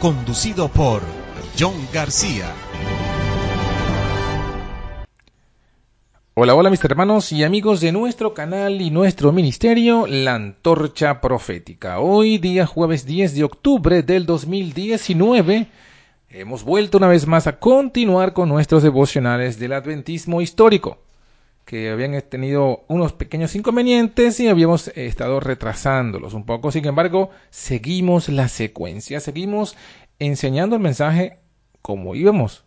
conducido por John García. Hola, hola mis hermanos y amigos de nuestro canal y nuestro ministerio, La Antorcha Profética. Hoy, día jueves 10 de octubre del 2019, hemos vuelto una vez más a continuar con nuestros devocionales del Adventismo histórico, que habían tenido unos pequeños inconvenientes y habíamos estado retrasándolos un poco. Sin embargo, seguimos la secuencia, seguimos enseñando el mensaje como íbamos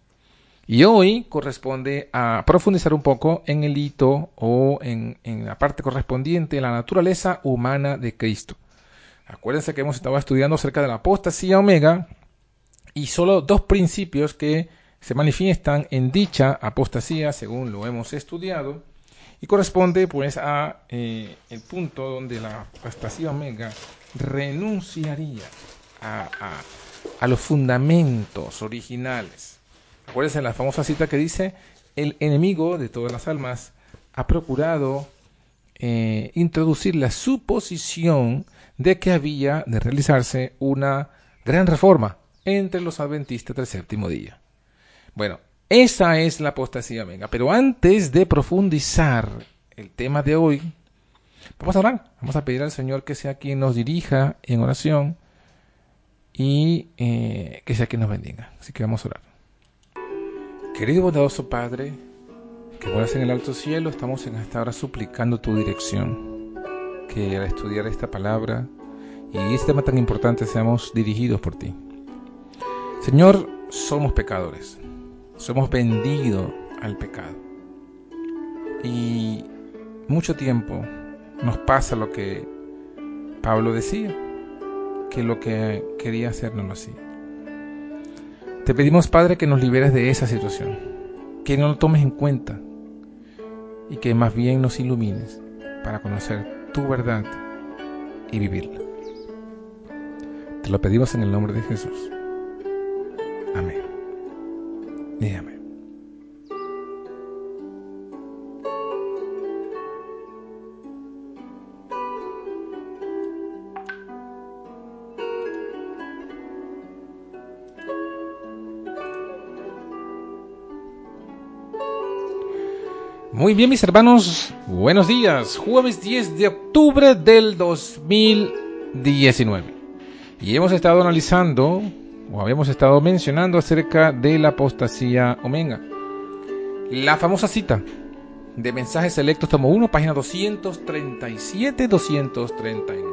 y hoy corresponde a profundizar un poco en el hito o en, la parte correspondiente la naturaleza humana de Cristo. Acuérdense que hemos estado estudiando acerca de la apostasía omega y solo dos principios que se manifiestan en dicha apostasía según lo hemos estudiado y corresponde pues a eh, el punto donde la apostasía omega renunciaría a, a los fundamentos originales Acuérdense la famosa cita que dice, el enemigo de todas las almas ha procurado eh, introducir la suposición de que había de realizarse una gran reforma entre los adventistas del séptimo día. Bueno, esa es la apostasía venga. Pero antes de profundizar el tema de hoy, vamos a orar. Vamos a pedir al Señor que sea quien nos dirija en oración y eh, que sea quien nos bendiga. Así que vamos a orar. Querido y bondadoso Padre, que moras en el alto cielo, estamos en esta hora suplicando tu dirección, que al estudiar esta palabra y este tema tan importante seamos dirigidos por ti. Señor, somos pecadores, somos vendidos al pecado. Y mucho tiempo nos pasa lo que Pablo decía, que lo que quería hacer no lo hacía. Te pedimos, Padre, que nos liberes de esa situación, que no lo tomes en cuenta y que más bien nos ilumines para conocer tu verdad y vivirla. Te lo pedimos en el nombre de Jesús. Muy bien, mis hermanos, buenos días. Jueves 10 de octubre del 2019. Y hemos estado analizando, o habíamos estado mencionando acerca de la apostasía omega. La famosa cita de mensajes selectos, tomo 1, página 237-239.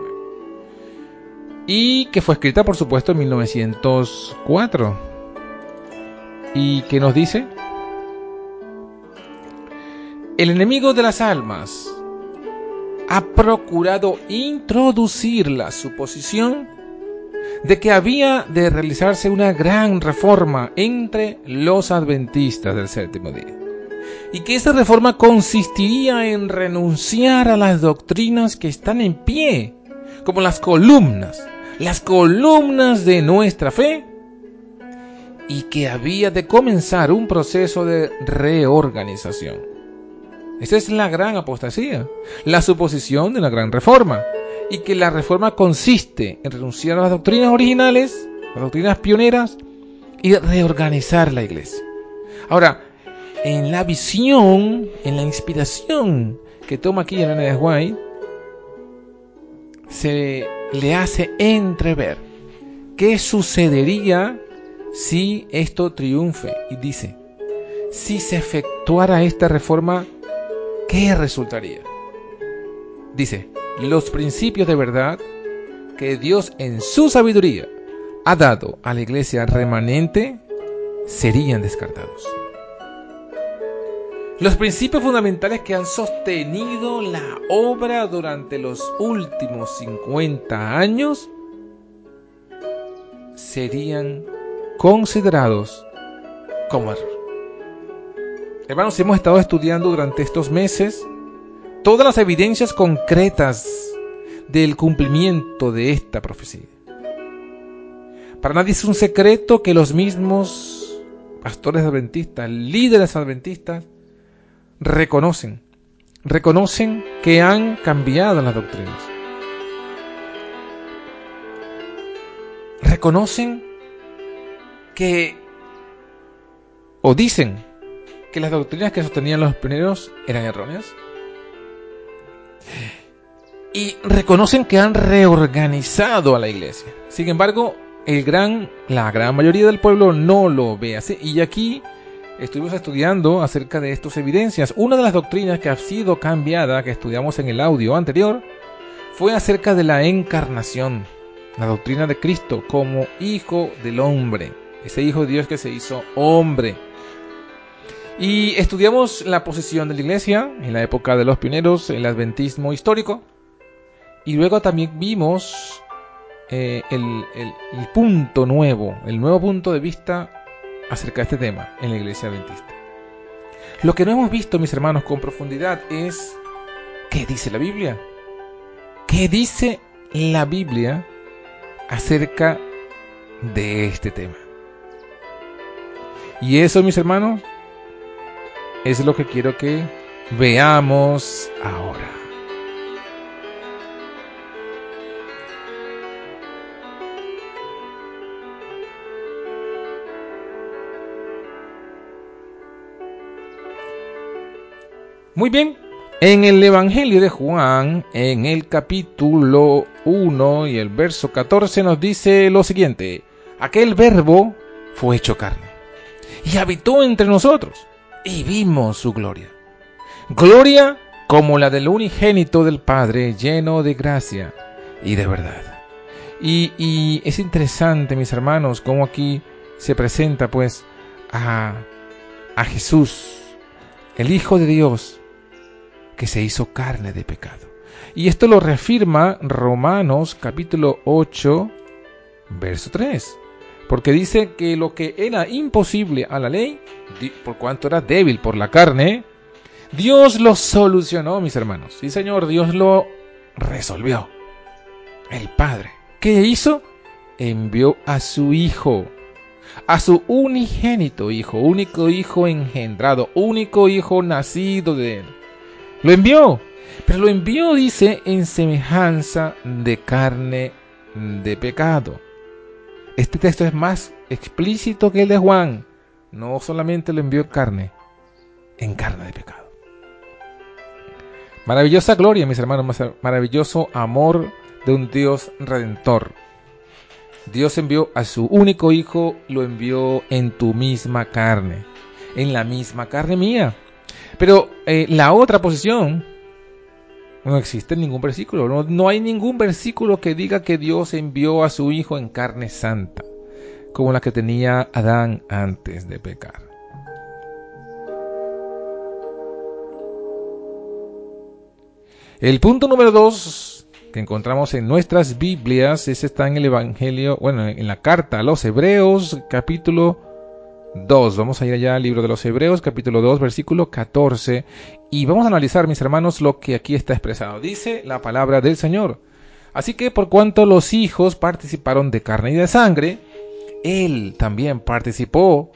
Y que fue escrita, por supuesto, en 1904. Y que nos dice el enemigo de las almas ha procurado introducir la suposición de que había de realizarse una gran reforma entre los adventistas del séptimo día y que esa reforma consistiría en renunciar a las doctrinas que están en pie, como las columnas, las columnas de nuestra fe, y que había de comenzar un proceso de reorganización. Esa es la gran apostasía, la suposición de la gran reforma, y que la reforma consiste en renunciar a las doctrinas originales, las doctrinas pioneras, y reorganizar la iglesia. Ahora, en la visión, en la inspiración que toma aquí en de White, se le hace entrever qué sucedería si esto triunfe. Y dice, si se efectuara esta reforma, ¿qué resultaría? Dice, los principios de verdad que Dios en su sabiduría ha dado a la iglesia remanente serían descartados. Los principios fundamentales que han sostenido la obra durante los últimos 50 años serían considerados como error. Hermanos, hemos estado estudiando durante estos meses todas las evidencias concretas del cumplimiento de esta profecía. Para nadie es un secreto que los mismos pastores adventistas, líderes adventistas, reconocen, reconocen que han cambiado las doctrinas. Reconocen que, o dicen, que las doctrinas que sostenían los primeros eran erróneas. Y reconocen que han reorganizado a la iglesia. Sin embargo, el gran, la gran mayoría del pueblo no lo ve así. Y aquí estuvimos estudiando acerca de estas evidencias. Una de las doctrinas que ha sido cambiada, que estudiamos en el audio anterior, fue acerca de la encarnación, la doctrina de Cristo como hijo del hombre, ese hijo de Dios que se hizo hombre. Y estudiamos la posición de la iglesia en la época de los pioneros, el adventismo histórico, y luego también vimos eh, el, punto nuevo, el nuevo punto de vista acerca de este tema en la iglesia adventista. Lo que no hemos visto, mis hermanos, con profundidad es qué dice la Biblia. ¿Qué dice la Biblia acerca de este tema? Y eso, mis hermanos, es lo que quiero que veamos ahora. Muy bien, en el Evangelio de Juan, en el capítulo 1 y el verso 14 nos dice lo siguiente, aquel verbo fue hecho carne y habitó entre nosotros y vimos su gloria. Gloria como la del unigénito del Padre, lleno de gracia y de verdad. Y, y es interesante, mis hermanos, cómo aquí se presenta pues a, a Jesús, el Hijo de Dios, que se hizo carne de pecado. Y esto lo reafirma Romanos capítulo 8, verso 3. Porque dice que lo que era imposible a la ley, por cuanto era débil por la carne, Dios lo solucionó, mis hermanos. Sí, Señor, Dios lo resolvió. El Padre. ¿Qué hizo? Envió a su Hijo, a su unigénito Hijo, único Hijo engendrado, único Hijo nacido de Él lo envió, pero lo envió, dice, en semejanza de carne de pecado. Este texto es más explícito que el de Juan. No solamente lo envió en carne, en carne de pecado. Maravillosa gloria, mis hermanos, maravilloso amor de un Dios redentor. Dios envió a su único Hijo, lo envió en tu misma carne, en la misma carne mía. Pero eh, la otra posición, no existe ningún versículo. No, hay ningún versículo que diga que Dios envió a su Hijo en carne santa, como la que tenía Adán antes de pecar. El punto número dos que encontramos en nuestras Biblias, ese está en el Evangelio, bueno, en la carta a los Hebreos, capítulo 2. Vamos a ir allá al libro de los Hebreos, capítulo 2, versículo 14, y vamos a analizar, mis hermanos, lo que aquí está expresado. Dice la palabra del Señor. Así que por cuanto los hijos participaron de carne y de sangre, Él también participó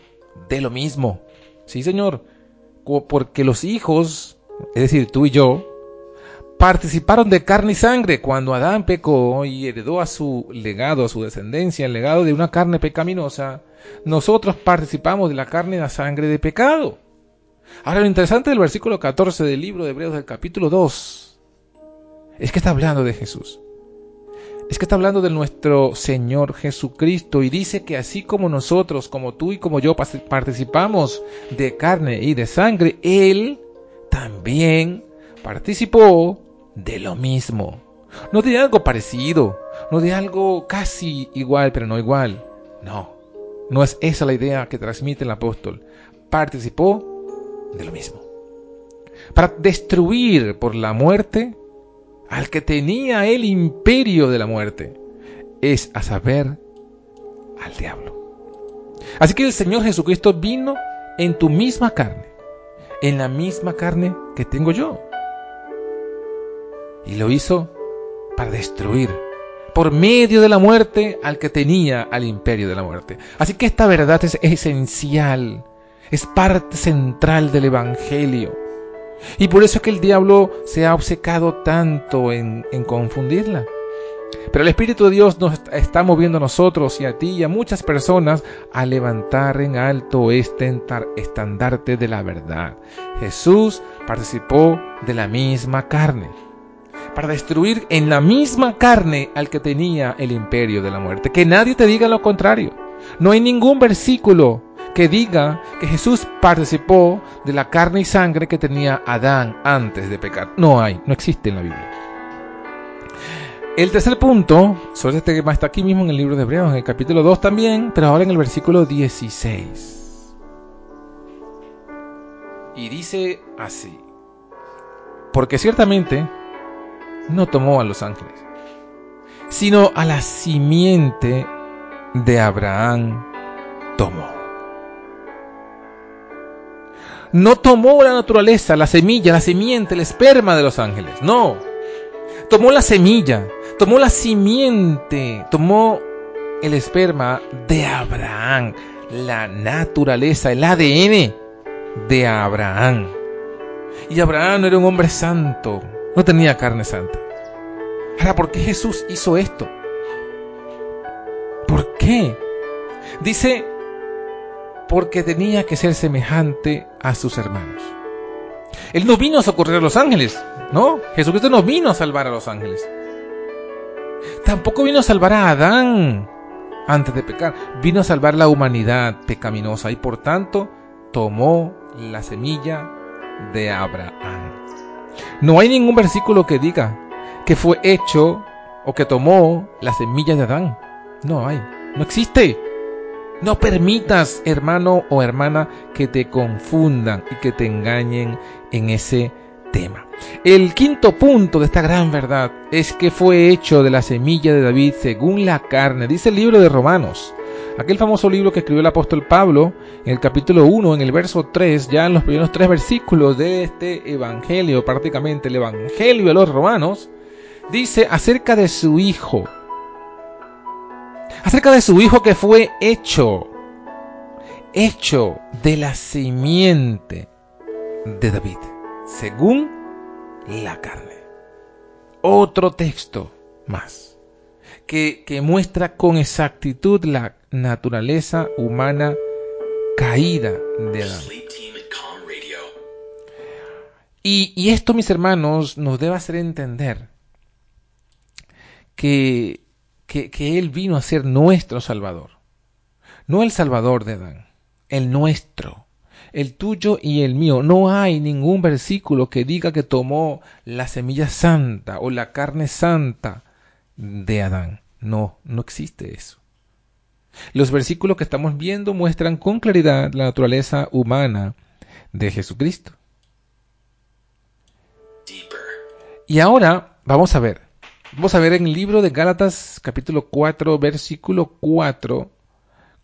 de lo mismo. Sí, Señor, porque los hijos, es decir, tú y yo, participaron de carne y sangre cuando Adán pecó y heredó a su legado, a su descendencia, el legado de una carne pecaminosa. Nosotros participamos de la carne y la sangre de pecado. Ahora lo interesante del versículo 14 del libro de Hebreos del capítulo 2 es que está hablando de Jesús. es que está hablando de nuestro Señor Jesucristo y dice que así como nosotros, como tú y como yo participamos de carne y de sangre, Él también participó de lo mismo. No de algo parecido, no de algo casi igual, pero no igual. No, no es esa la idea que transmite el apóstol. Participó de lo mismo. Para destruir por la muerte al que tenía el imperio de la muerte, es a saber, al diablo. Así que el Señor Jesucristo vino en tu misma carne, en la misma carne que tengo yo. Y lo hizo para destruir por medio de la muerte al que tenía al imperio de la muerte. Así que esta verdad es esencial, es parte central del Evangelio. Y por eso es que el diablo se ha obcecado tanto en, confundirla. Pero el Espíritu de Dios nos está moviendo a nosotros y a ti y a muchas personas a levantar en alto este estandarte de la verdad. Jesús participó de la misma carne para destruir en la misma carne al que tenía el imperio de la muerte. Que nadie te diga lo contrario. No hay ningún versículo que diga que Jesús participó de la carne y sangre que tenía Adán antes de pecar. No hay, no existe en la Biblia. El tercer punto, sobre este tema está aquí mismo en el libro de Hebreos, en el capítulo 2 también, pero ahora en el versículo 16. Y dice así, porque ciertamente no tomó a los ángeles, sino a la simiente de Abraham tomó no tomó la naturaleza, la semilla, la simiente, el esperma de los ángeles. No. Tomó la semilla, tomó la simiente, tomó el esperma de Abraham, la naturaleza, el ADN de Abraham. Y Abraham era un hombre santo, no tenía carne santa. Ahora, ¿por qué Jesús hizo esto? ¿Por qué? Dice porque tenía que ser semejante a sus hermanos. Él no vino a socorrer a los ángeles, ¿no? Jesucristo no vino a salvar a los ángeles. Tampoco vino a salvar a Adán antes de pecar. Vino a salvar la humanidad pecaminosa y por tanto tomó la semilla de Abraham. No hay ningún versículo que diga que fue hecho o que tomó la semilla de Adán. No hay, no existe. No permitas, hermano o hermana, que te confundan y que te engañen en ese tema. El quinto punto de esta gran verdad es que fue hecho de la semilla de David según la carne, dice el libro de Romanos. Aquel famoso libro que escribió el apóstol Pablo en el capítulo 1, en el verso 3, ya en los primeros tres versículos de este evangelio, prácticamente el evangelio de los romanos, dice acerca de su hijo, acerca de su hijo que fue hecho, hecho de la simiente de David, según la carne. Otro texto más que, que muestra con exactitud la naturaleza humana caída de Adán. Y, y, esto, mis hermanos, nos debe hacer entender que que, Él vino a ser nuestro Salvador. No el Salvador de Adán, el nuestro, el tuyo y el mío. No hay ningún versículo que diga que tomó la semilla santa o la carne santa de Adán. No, no existe eso. Los versículos que estamos viendo muestran con claridad la naturaleza humana de Jesucristo. Y ahora vamos a ver Vamos a ver en el libro de Gálatas capítulo 4 versículo 4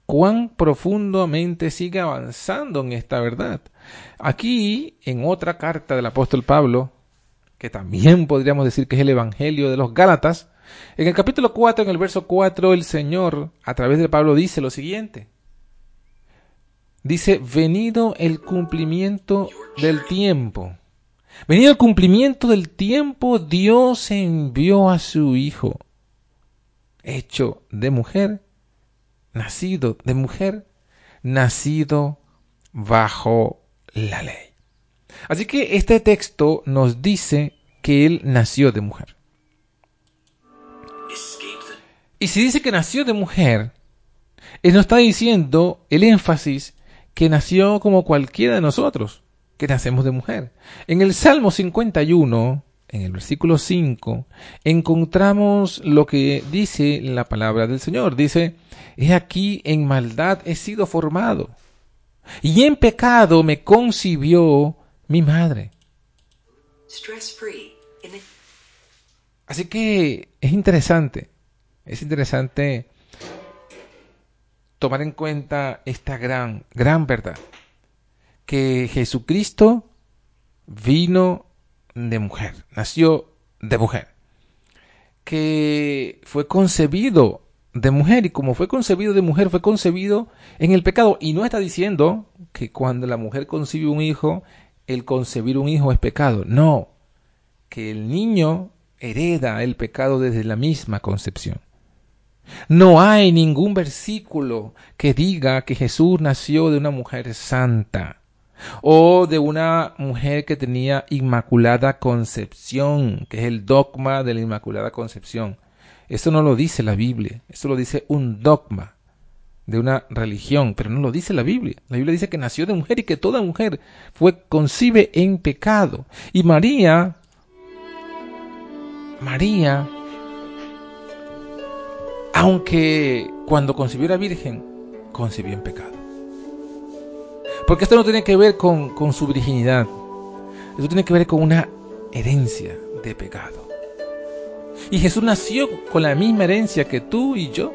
cuán profundamente sigue avanzando en esta verdad. Aquí, en otra carta del apóstol Pablo, que también podríamos decir que es el Evangelio de los Gálatas, en el capítulo 4, en el verso 4, el Señor, a través de Pablo, dice lo siguiente. Dice, venido el cumplimiento del tiempo Venido el cumplimiento del tiempo, Dios envió a su Hijo, hecho de mujer, nacido de mujer, nacido bajo la ley. Así que este texto nos dice que Él nació de mujer. Y si dice que nació de mujer, él no está diciendo el énfasis que nació como cualquiera de nosotros, que nacemos de mujer. En el Salmo 51, en el versículo 5, encontramos lo que dice la palabra del Señor. Dice, he aquí en maldad he sido formado, y en pecado me concibió mi madre. Así que es interesante, es interesante tomar en cuenta esta gran, gran verdad, que Jesucristo vino de mujer, nació de mujer, que fue concebido de mujer y como fue concebido de mujer, fue concebido en el pecado. Y no está diciendo que cuando la mujer concibe un hijo, el concebir un hijo es pecado. No, que el niño hereda el pecado desde la misma concepción. No hay ningún versículo que diga que Jesús nació de una mujer santa o de una mujer que tenía inmaculada concepción, que es el dogma de la inmaculada concepción. Eso no lo dice la Biblia, eso lo dice un dogma de una religión, pero no lo dice la Biblia. La Biblia dice que nació de mujer y que toda mujer fue concibe en pecado. Y María, María, aunque cuando concibió era virgen, concibió en pecado. Porque esto no tiene que ver con, con su virginidad, esto tiene que ver con una herencia de pecado. Y Jesús nació con la misma herencia que tú y yo.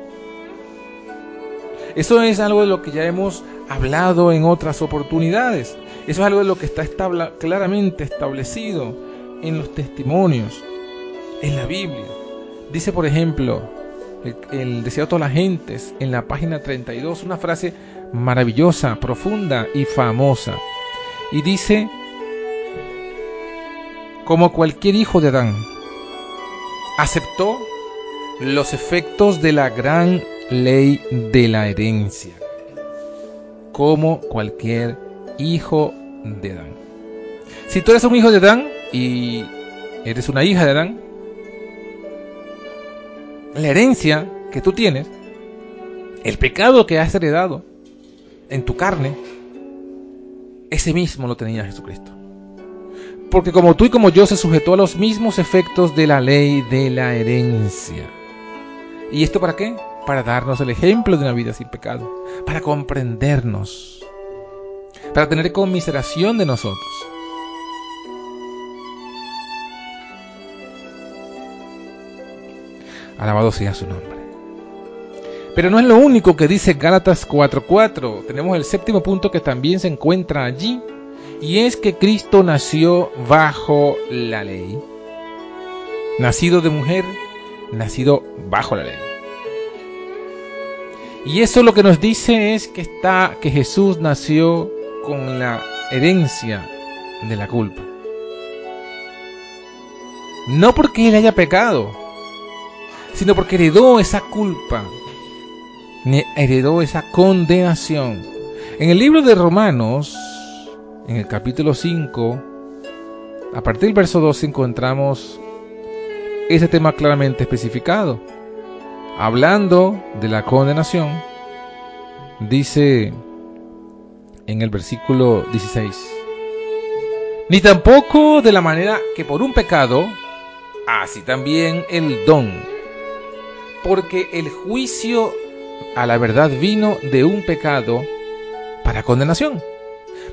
Eso es algo de lo que ya hemos hablado en otras oportunidades. Eso es algo de lo que está claramente establecido en los testimonios, en la Biblia. Dice, por ejemplo, el, deseo de todas las gentes en la página 32, una frase maravillosa, profunda y famosa. Y dice, como cualquier hijo de Adán, aceptó los efectos de la gran ley de la herencia, como cualquier hijo de Adán. Si tú eres un hijo de Adán y eres una hija de Adán, la herencia que tú tienes, el pecado que has heredado en tu carne, ese mismo lo tenía Jesucristo. Porque como tú y como yo se sujetó a los mismos efectos de la ley de la herencia. ¿Y esto para qué? Para darnos el ejemplo de una vida sin pecado, para comprendernos, para tener conmiseración de nosotros. Alabado sea su nombre. Pero no es lo único que dice Gálatas 4:4. Tenemos el séptimo punto que también se encuentra allí y es que Cristo nació bajo la ley. Nacido de mujer, nacido bajo la ley. Y eso lo que nos dice es que está que Jesús nació con la herencia de la culpa. No porque él haya pecado, sino porque heredó esa culpa, heredó esa condenación. En el libro de Romanos, en el capítulo 5, a partir del verso 2 encontramos ese tema claramente especificado. Hablando de la condenación, dice en el versículo 16, ni tampoco de la manera que por un pecado, así también el don, porque el juicio a la verdad vino de un pecado para condenación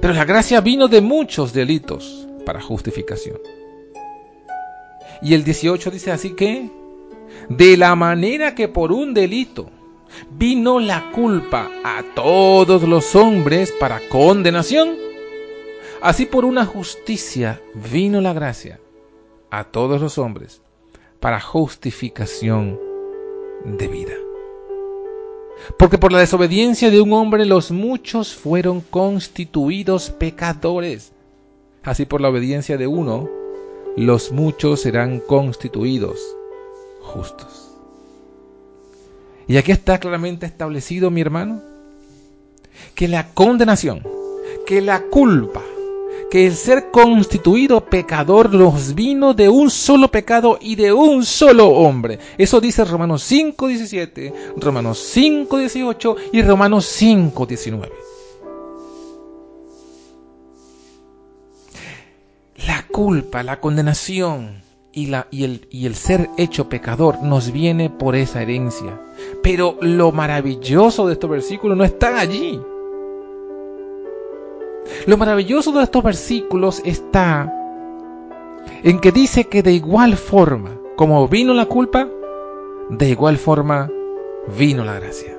pero la gracia vino de muchos delitos para justificación. Y el 18 dice así que, de la manera que por un delito vino la culpa a todos los hombres para condenación, así por una justicia vino la gracia a todos los hombres para justificación de vida. Porque por la desobediencia de un hombre los muchos fueron constituidos pecadores. Así por la obediencia de uno, los muchos serán constituidos justos. Y aquí está claramente establecido, mi hermano, que la condenación, que la culpa, que el ser constituido pecador los vino de un solo pecado y de un solo hombre. Eso dice Romanos 5, 17, Romanos 5, 18 y Romanos 5, 19. La culpa, la condenación y, la, y, el, y el ser hecho pecador nos viene por esa herencia. Pero lo maravilloso de estos versículos no está allí. Lo maravilloso de estos versículos está en que dice que de igual forma como vino la culpa, de igual forma vino la gracia.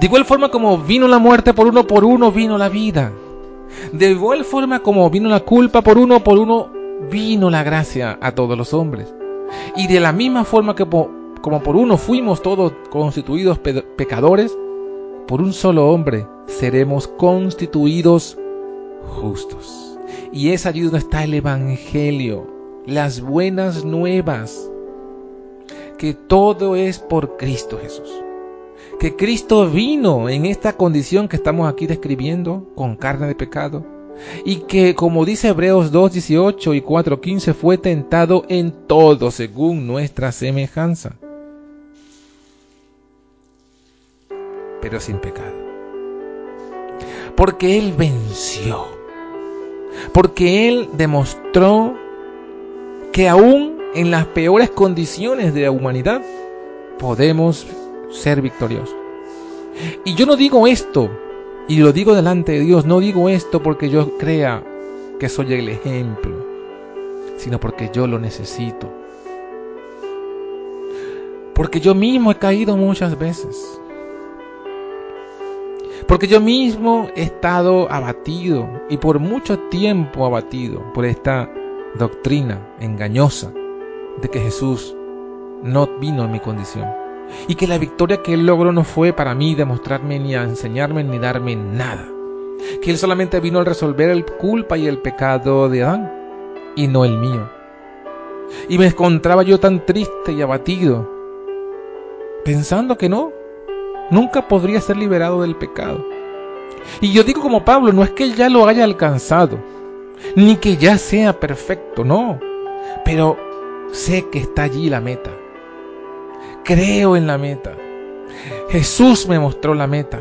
De igual forma como vino la muerte por uno por uno, vino la vida. De igual forma como vino la culpa por uno por uno, vino la gracia a todos los hombres. Y de la misma forma que como por uno fuimos todos constituidos pecadores, por un solo hombre seremos constituidos justos. Y es allí donde está el Evangelio, las buenas nuevas, que todo es por Cristo Jesús. Que Cristo vino en esta condición que estamos aquí describiendo, con carne de pecado, y que, como dice Hebreos 2.18 y 4.15, fue tentado en todo según nuestra semejanza, pero sin pecado porque Él venció, porque Él demostró que aún en las peores condiciones de la humanidad podemos ser victoriosos. Y yo no digo esto, y lo digo delante de Dios, no digo esto porque yo crea que soy el ejemplo, sino porque yo lo necesito. Porque yo mismo he caído muchas veces. Porque yo mismo he estado abatido y por mucho tiempo abatido por esta doctrina engañosa de que Jesús no vino en mi condición. Y que la victoria que Él logró no fue para mí demostrarme ni enseñarme ni darme nada. Que Él solamente vino a resolver el culpa y el pecado de Adán y no el mío. Y me encontraba yo tan triste y abatido, pensando que no, nunca podría ser liberado del pecado. Y yo digo como Pablo, no es que ya lo haya alcanzado, ni que ya sea perfecto, no, pero sé que está allí la meta. Creo en la meta. Jesús me mostró la meta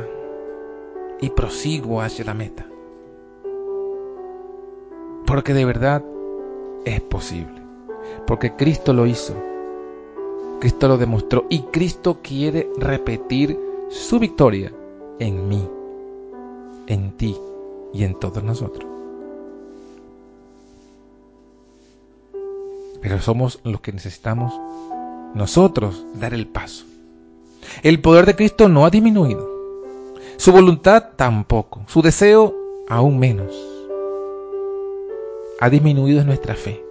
y prosigo hacia la meta. Porque de verdad es posible. Porque Cristo lo hizo. Cristo lo demostró y Cristo quiere repetir su victoria en mí, en ti y en todos nosotros. Pero somos los que necesitamos nosotros dar el paso. El poder de Cristo no ha disminuido. Su voluntad tampoco. Su deseo aún menos. Ha disminuido nuestra fe.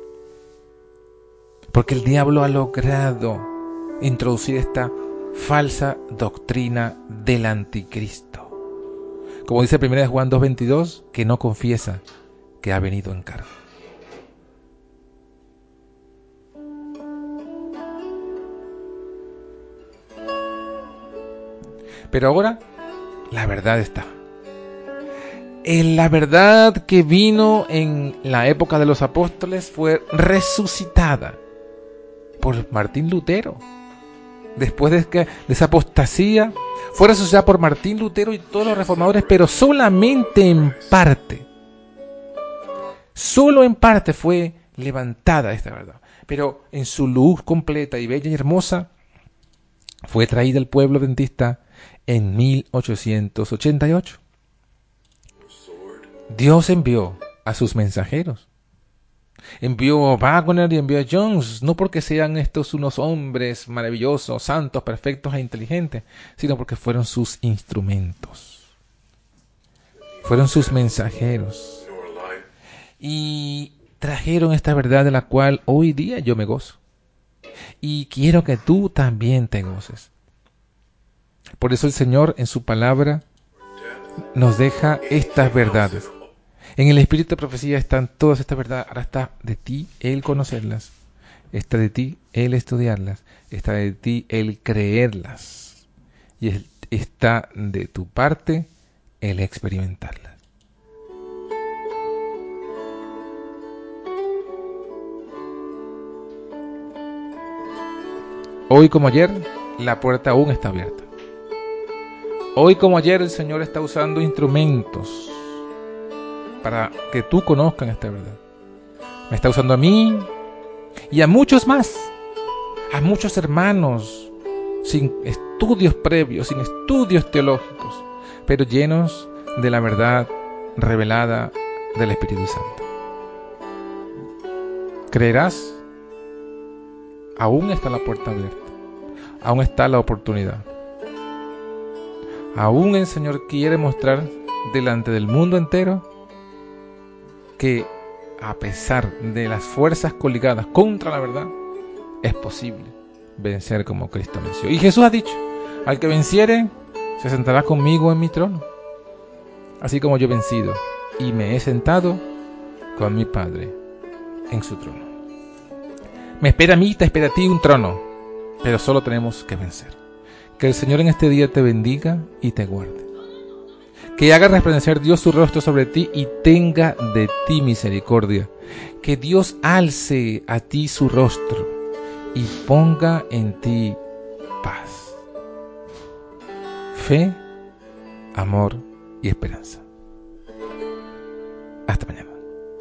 Porque el diablo ha logrado introducir esta falsa doctrina del anticristo. Como dice 1 Juan 2.22, que no confiesa que ha venido en carne. Pero ahora la verdad está. En la verdad que vino en la época de los apóstoles fue resucitada por Martín Lutero después de, que, esa apostasía, fue resucitada por Martín Lutero y todos los reformadores, pero solamente en parte. Solo en parte fue levantada esta verdad. Pero en su luz completa y bella y hermosa, fue traída al pueblo dentista en 1888. Dios envió a sus mensajeros Envió a Wagner y envió a Jones, no porque sean estos unos hombres maravillosos, santos, perfectos e inteligentes, sino porque fueron sus instrumentos. Fueron sus mensajeros. Y trajeron esta verdad de la cual hoy día yo me gozo. Y quiero que tú también te goces. Por eso el Señor en su palabra nos deja estas verdades. En el espíritu de profecía están todas estas verdades. Ahora está de ti el conocerlas. Está de ti el estudiarlas. Está de ti el creerlas. Y está de tu parte el experimentarlas. Hoy como ayer, la puerta aún está abierta. Hoy como ayer el Señor está usando instrumentos para que tú conozcan esta verdad. Me está usando a mí y a muchos más, a muchos hermanos sin estudios previos, sin estudios teológicos, pero llenos de la verdad revelada del Espíritu Santo. ¿Creerás? Aún está la puerta abierta, aún está la oportunidad. Aún el Señor quiere mostrar delante del mundo entero que a pesar de las fuerzas coligadas contra la verdad, es posible vencer como Cristo venció. Y Jesús ha dicho, al que venciere, se sentará conmigo en mi trono, así como yo he vencido y me he sentado con mi Padre en su trono. Me espera a mí, te espera a ti un trono, pero solo tenemos que vencer. Que el Señor en este día te bendiga y te guarde que haga resplandecer Dios su rostro sobre ti y tenga de ti misericordia. Que Dios alce a ti su rostro y ponga en ti paz, fe, amor y esperanza. Hasta mañana.